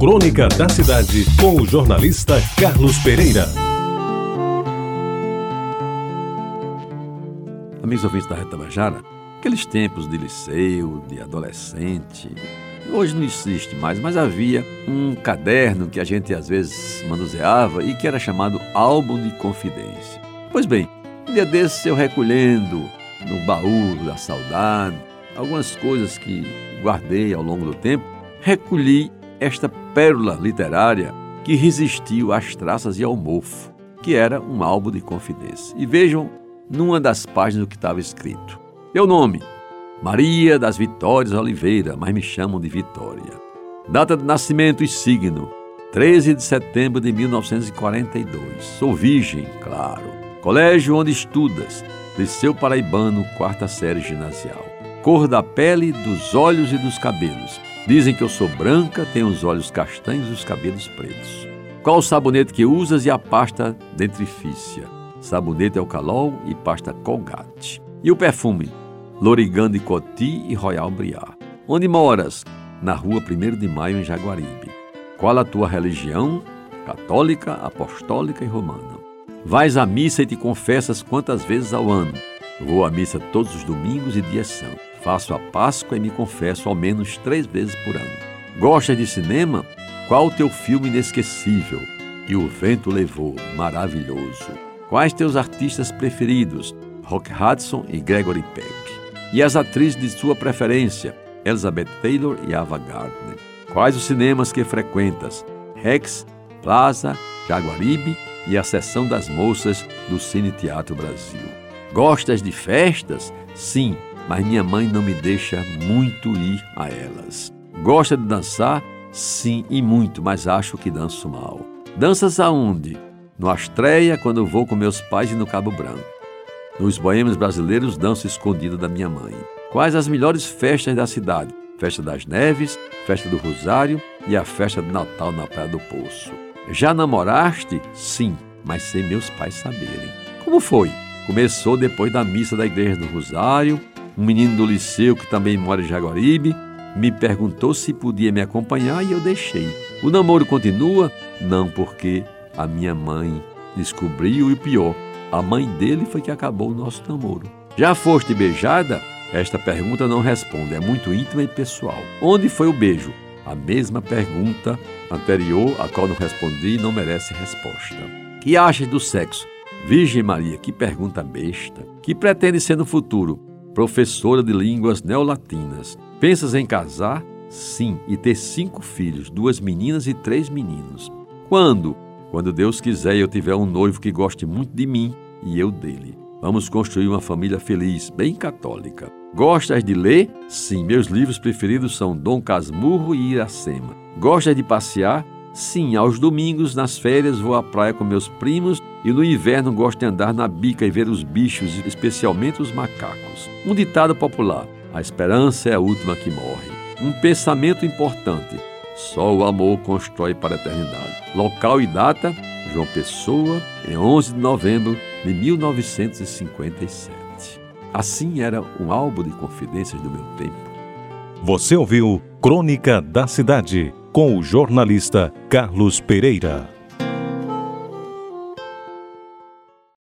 Crônica da Cidade, com o jornalista Carlos Pereira. Amigos ouvintes da Reta Bajara, aqueles tempos de liceu, de adolescente, hoje não existe mais, mas havia um caderno que a gente às vezes manuseava e que era chamado álbum de confidência. Pois bem, um dia desses eu recolhendo no baú da saudade algumas coisas que guardei ao longo do tempo, recolhi esta pérola literária que resistiu às traças e ao mofo, que era um álbum de confidência. E vejam numa das páginas o que estava escrito. Meu nome, Maria das Vitórias Oliveira, mas me chamam de Vitória. Data de nascimento e signo, 13 de setembro de 1942. Sou virgem, claro. Colégio onde estudas, Liceu Paraibano, quarta série ginasial. Cor da pele, dos olhos e dos cabelos. Dizem que eu sou branca, tenho os olhos castanhos e os cabelos pretos. Qual o sabonete que usas e a pasta dentrifícia? Sabonete Alcalol e pasta Colgate. E o perfume? Lorigan de Coty e Royal Briar. Onde moras? Na rua 1 de Maio, em Jaguaribe. Qual a tua religião? Católica, apostólica e romana. Vais à missa e te confessas quantas vezes ao ano? Vou à missa todos os domingos e dias santos. Faço a Páscoa e me confesso ao menos três vezes por ano. Gostas de cinema? Qual o teu filme inesquecível? E o vento levou, maravilhoso. Quais teus artistas preferidos? Rock Hudson e Gregory Peck. E as atrizes de sua preferência? Elizabeth Taylor e Ava Gardner. Quais os cinemas que frequentas? Rex, Plaza, Jaguaribe e a Sessão das Moças do Cine Teatro Brasil. Gostas de festas? Sim, mas minha mãe não me deixa muito ir a elas. Gosta de dançar? Sim, e muito, mas acho que danço mal. Danças aonde? No Astreia, quando vou com meus pais e no Cabo Branco. Nos boêmios brasileiros, danço escondido da minha mãe. Quais as melhores festas da cidade? Festa das Neves, Festa do Rosário e a festa de Natal na Praia do Poço. Já namoraste? Sim, mas sem meus pais saberem. Como foi? Começou depois da missa da Igreja do Rosário. Um menino do liceu que também mora em Jaguaribe me perguntou se podia me acompanhar e eu deixei. O namoro continua? Não, porque a minha mãe descobriu e o pior, a mãe dele foi que acabou o nosso namoro. Já foste beijada? Esta pergunta não responde, é muito íntima e pessoal. Onde foi o beijo? A mesma pergunta anterior, a qual não respondi, não merece resposta. Que achas do sexo? Virgem Maria, que pergunta besta. Que pretende ser no futuro? Professora de línguas neolatinas. Pensas em casar? Sim, e ter cinco filhos, duas meninas e três meninos. Quando? Quando Deus quiser e eu tiver um noivo que goste muito de mim e eu dele. Vamos construir uma família feliz, bem católica. Gostas de ler? Sim, meus livros preferidos são Dom Casmurro e Iracema. Gostas de passear? Sim, aos domingos, nas férias, vou à praia com meus primos e no inverno gosto de andar na bica e ver os bichos, especialmente os macacos. Um ditado popular: a esperança é a última que morre. Um pensamento importante: só o amor constrói para a eternidade. Local e data: João Pessoa, em 11 de novembro de 1957. Assim era um álbum de confidências do meu tempo. Você ouviu Crônica da Cidade com o jornalista Carlos Pereira.